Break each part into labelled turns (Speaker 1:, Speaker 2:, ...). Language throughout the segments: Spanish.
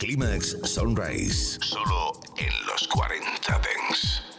Speaker 1: Climax Sunrise. Solo en los 40 Dents.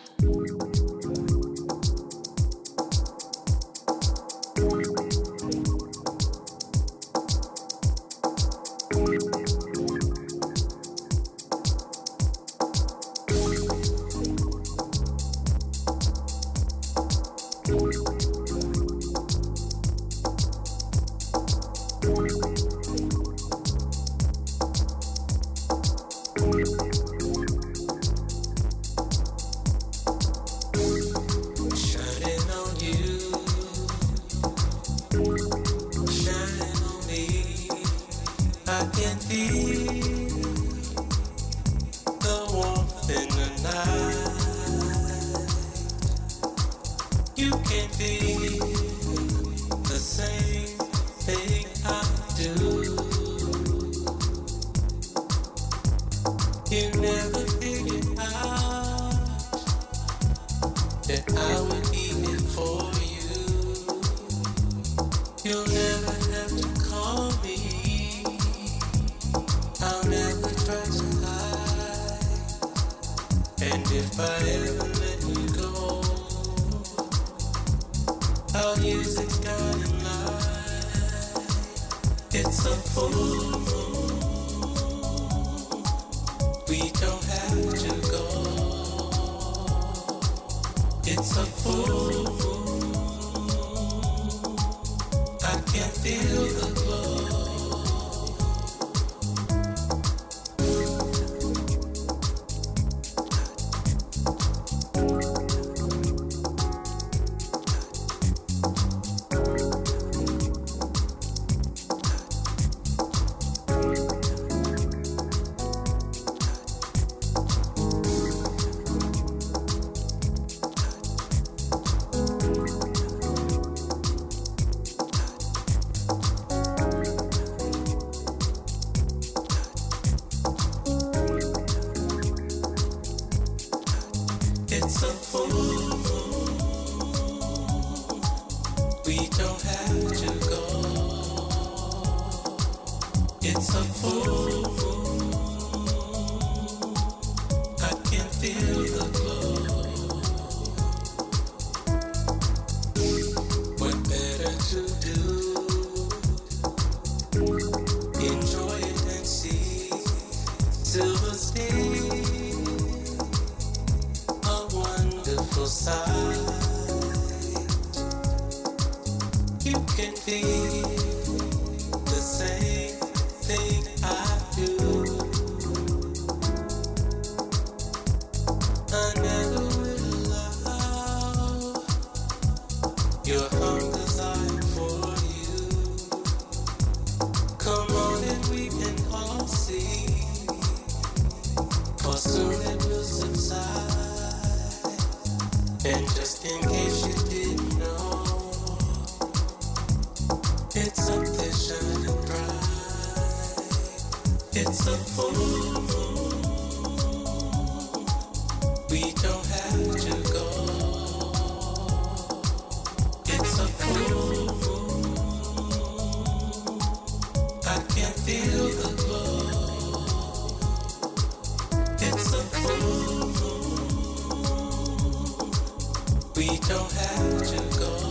Speaker 1: don't have to go.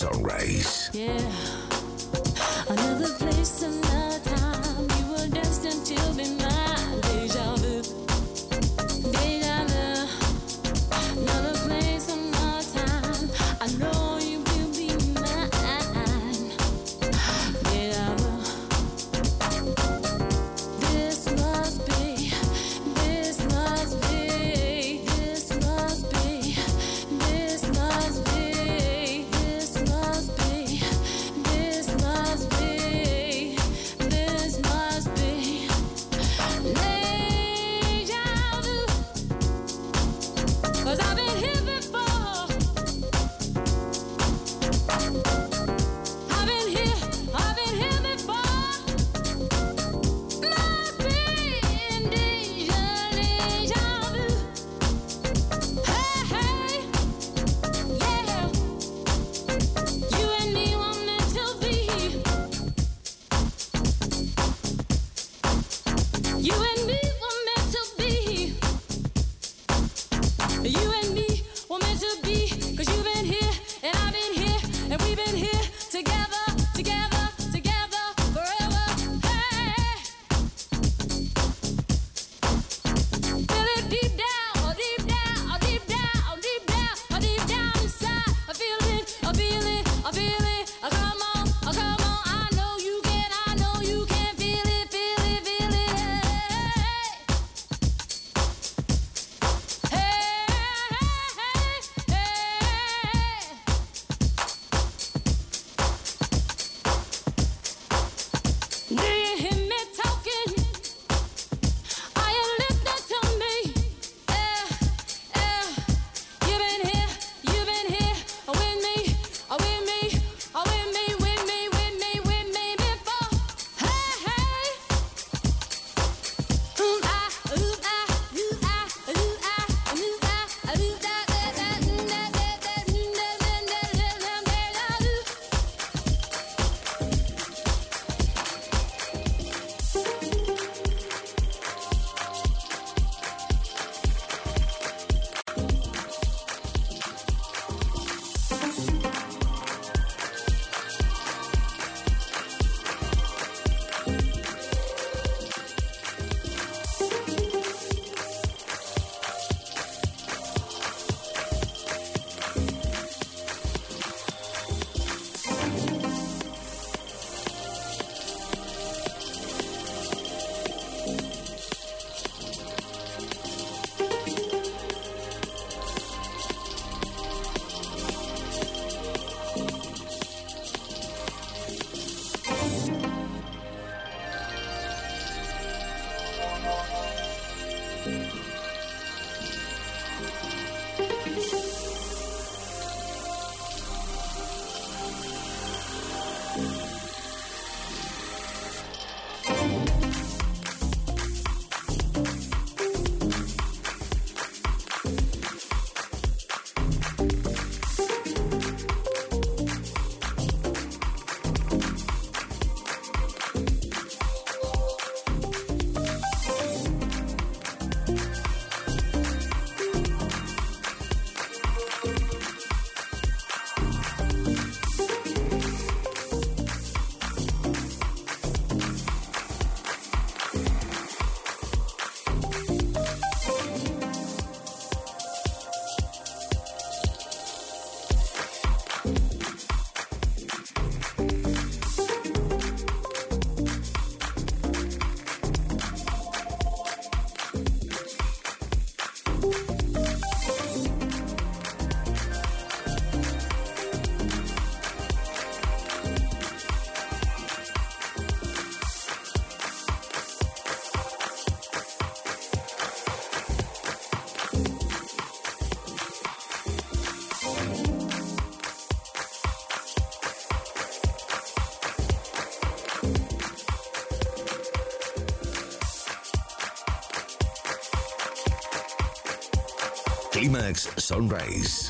Speaker 1: Sunrise.
Speaker 2: Yeah.
Speaker 1: Sunrise.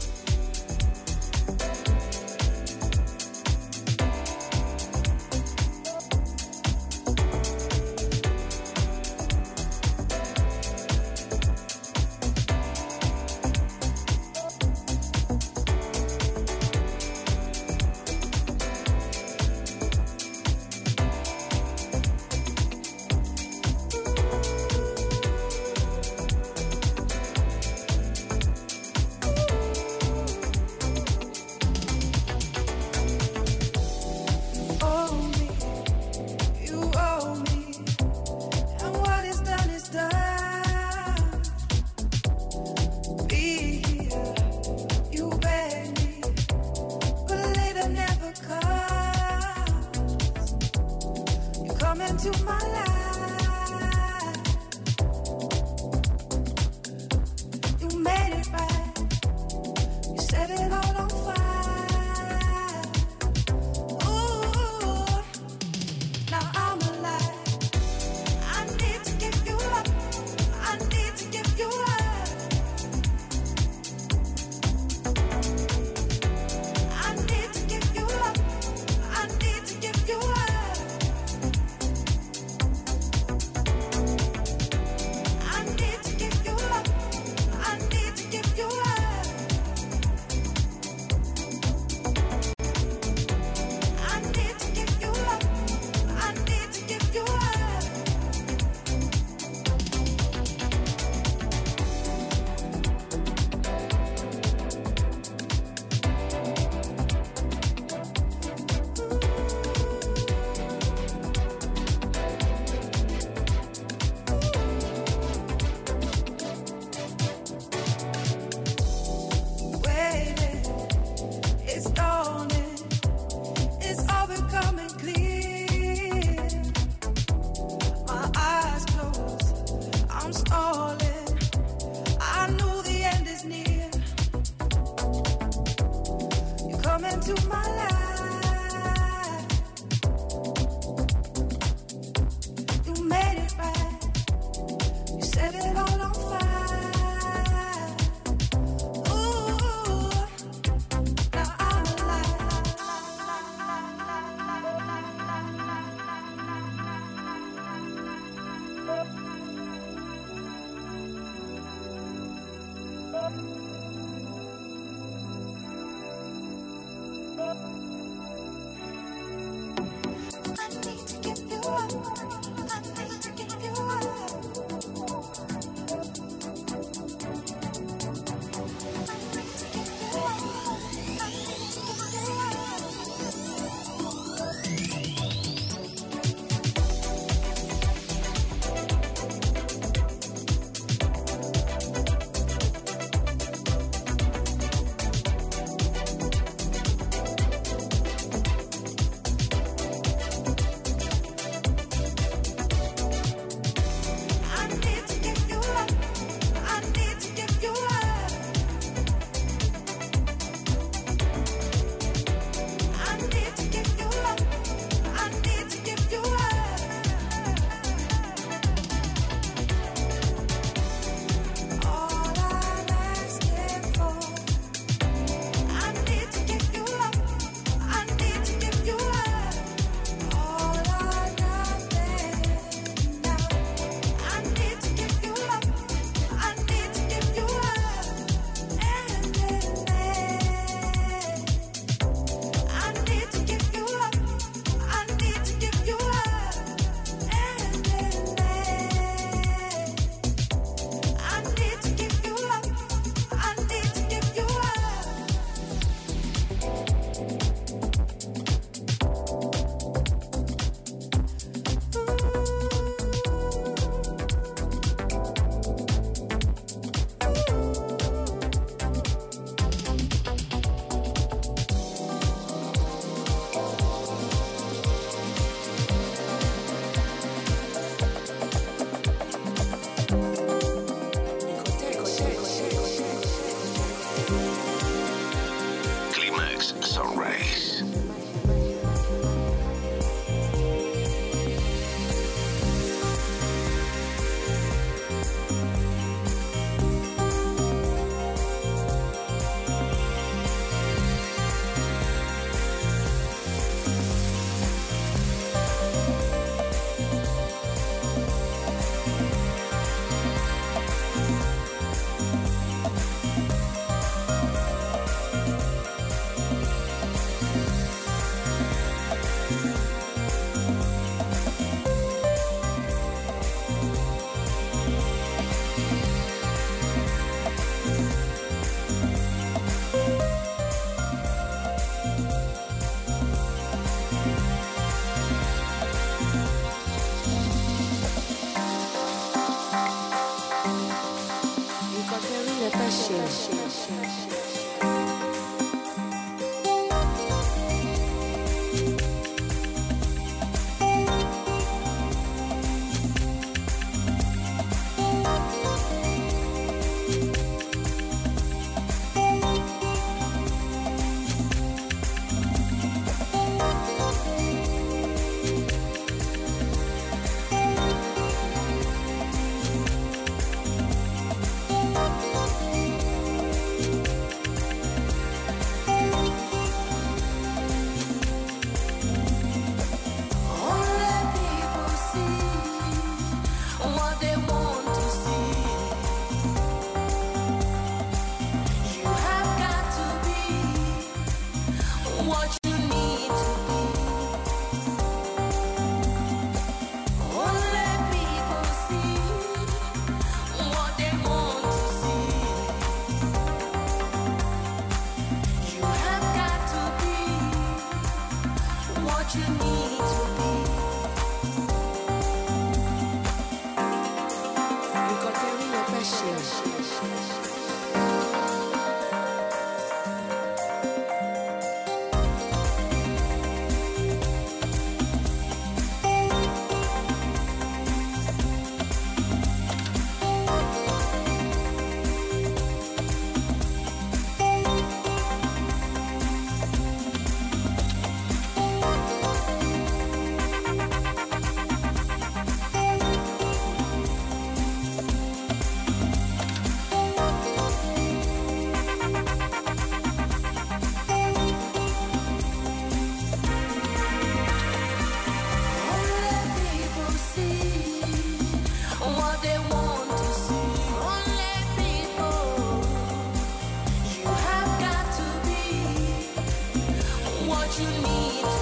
Speaker 3: Manuel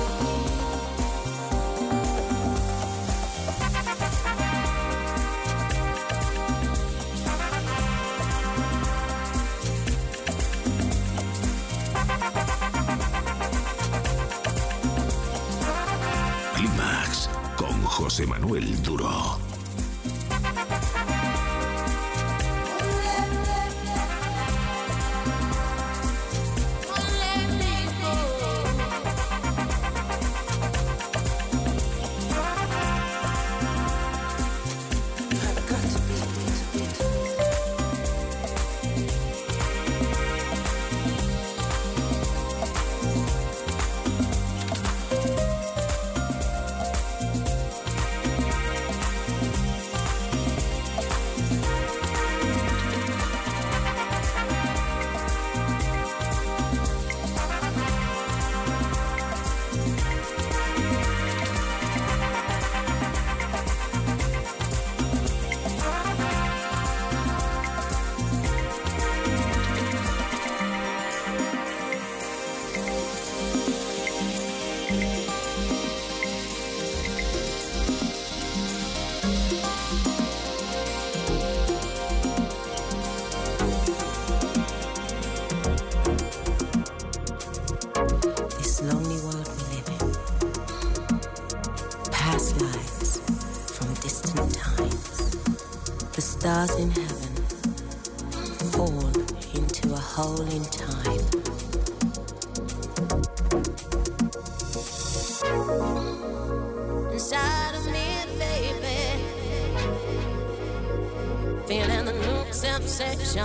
Speaker 4: feeling the new sensation.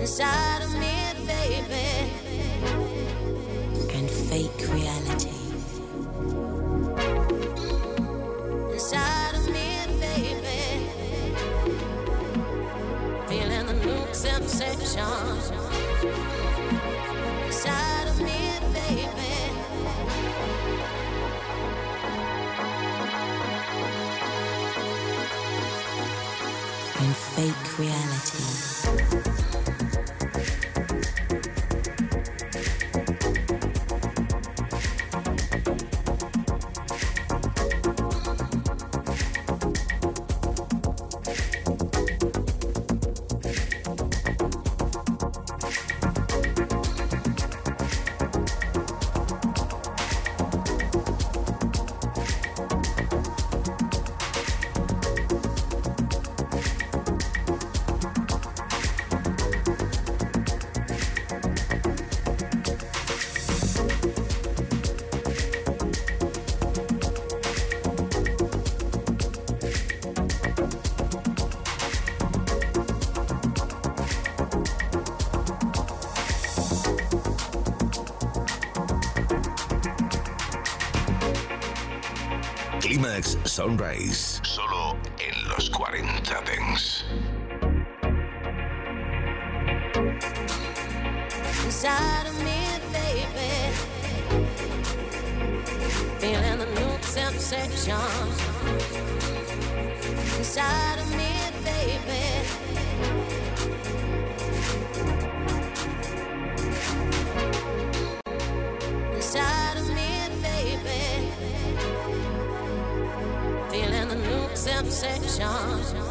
Speaker 4: Inside of me, baby, and fake reality. Fake reality.
Speaker 3: Sunrise. Solo
Speaker 4: obsession.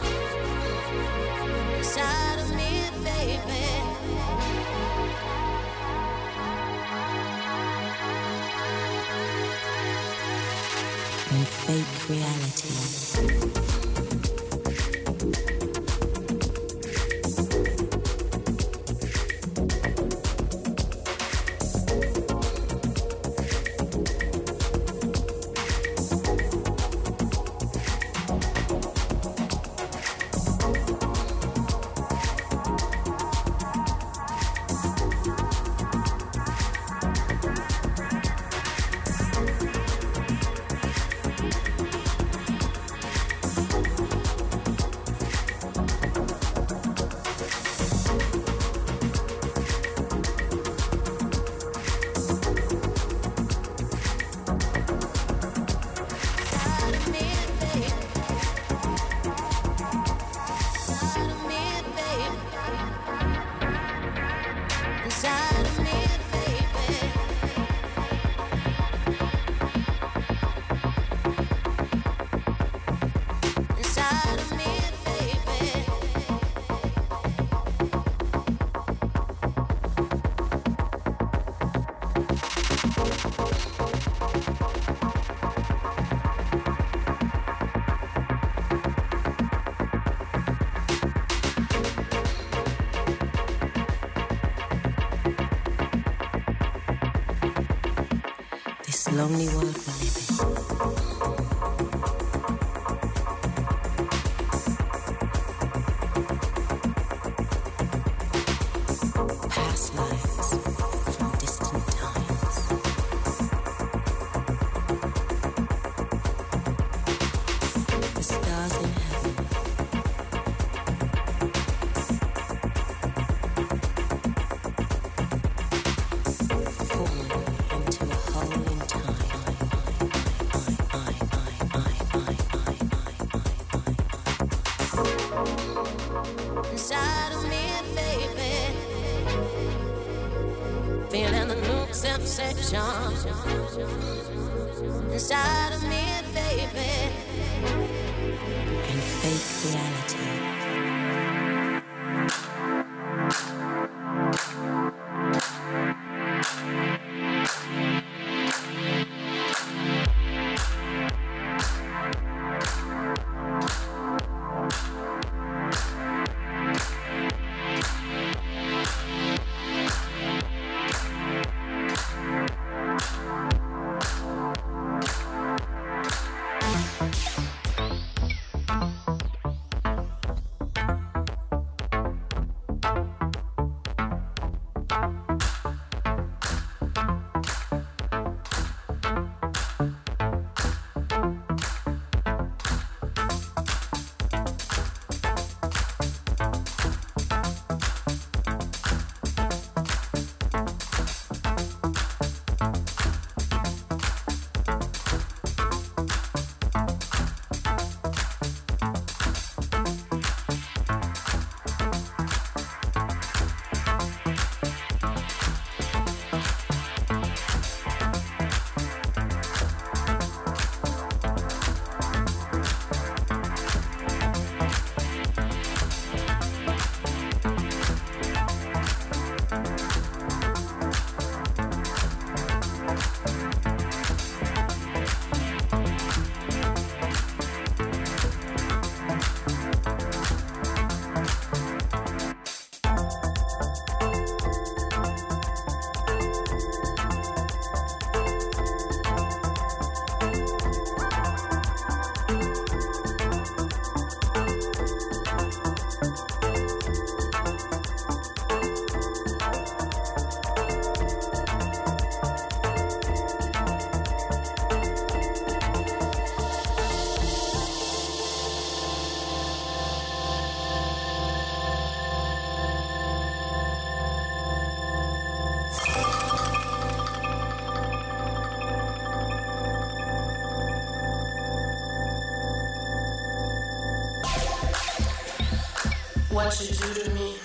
Speaker 5: What you do to me.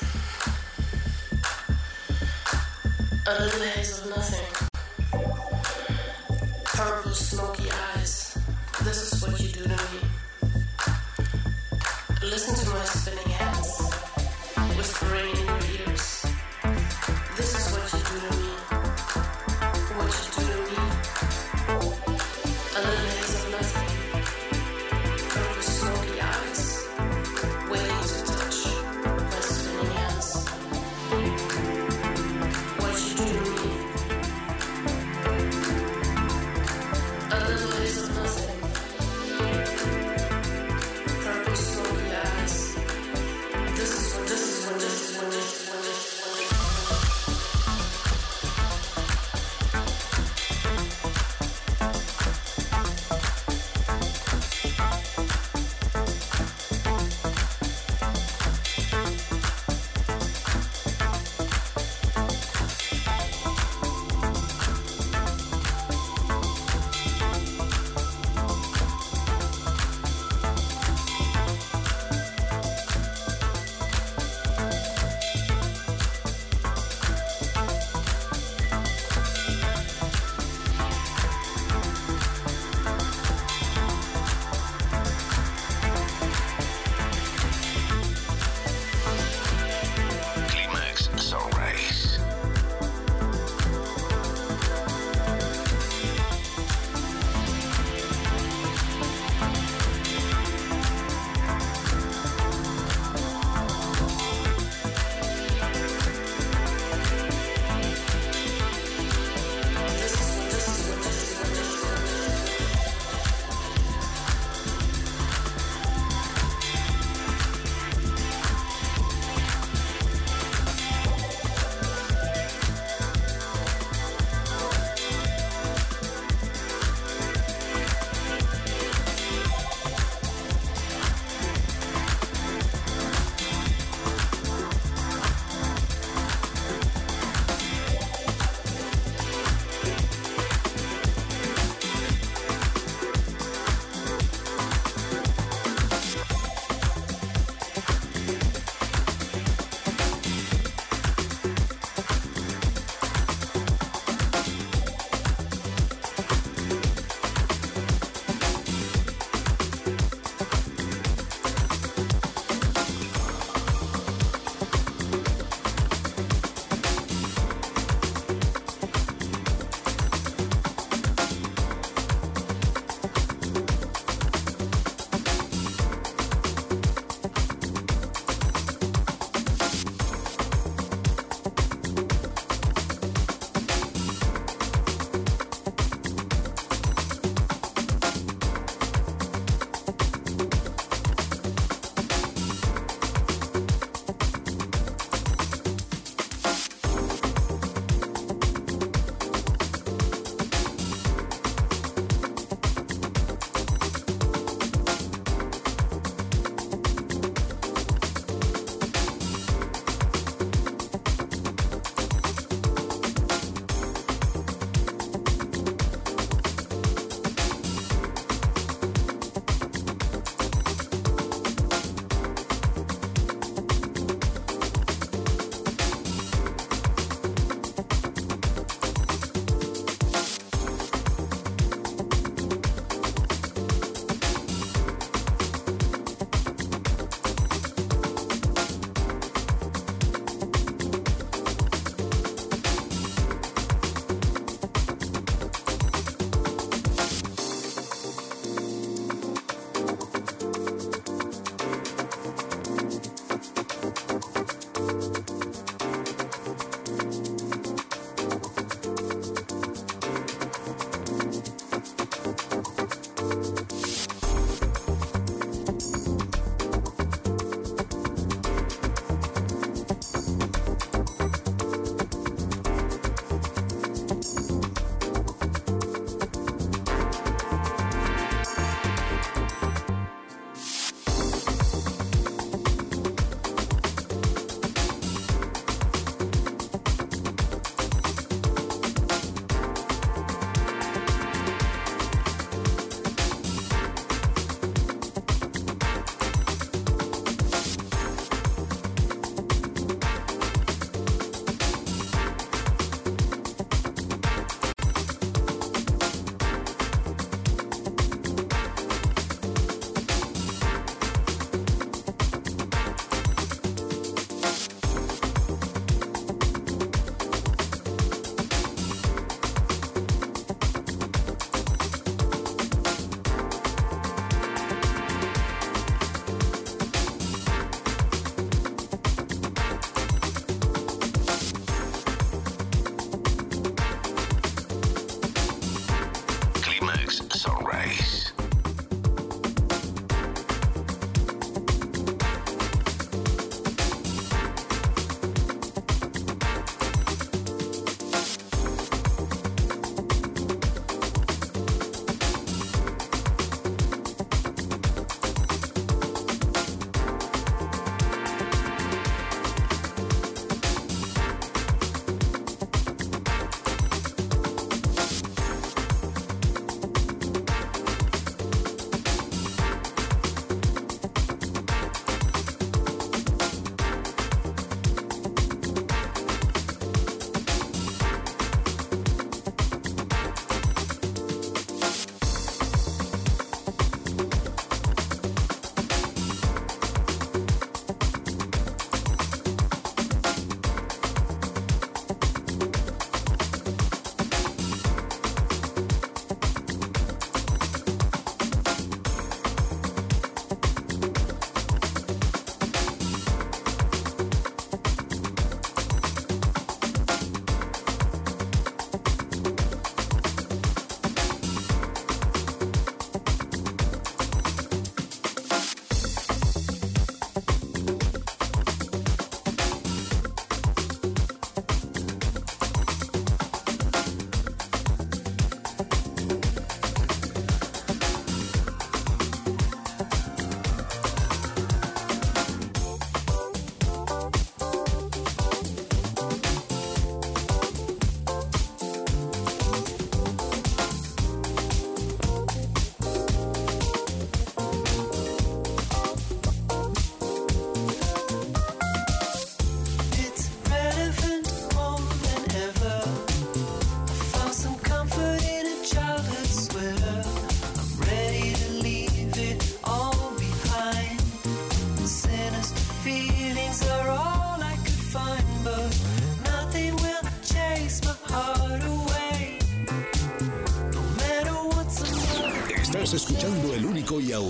Speaker 5: Under the haze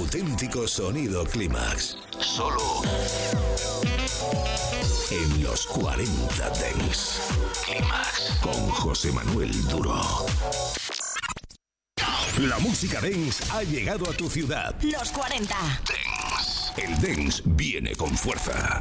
Speaker 3: auténtico sonido Clímax. Solo en los 40 Dents. Clímax con José Manuel Duro. La música dance ha llegado a tu ciudad.
Speaker 6: Los 40.
Speaker 3: El dance viene con fuerza.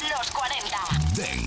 Speaker 3: Den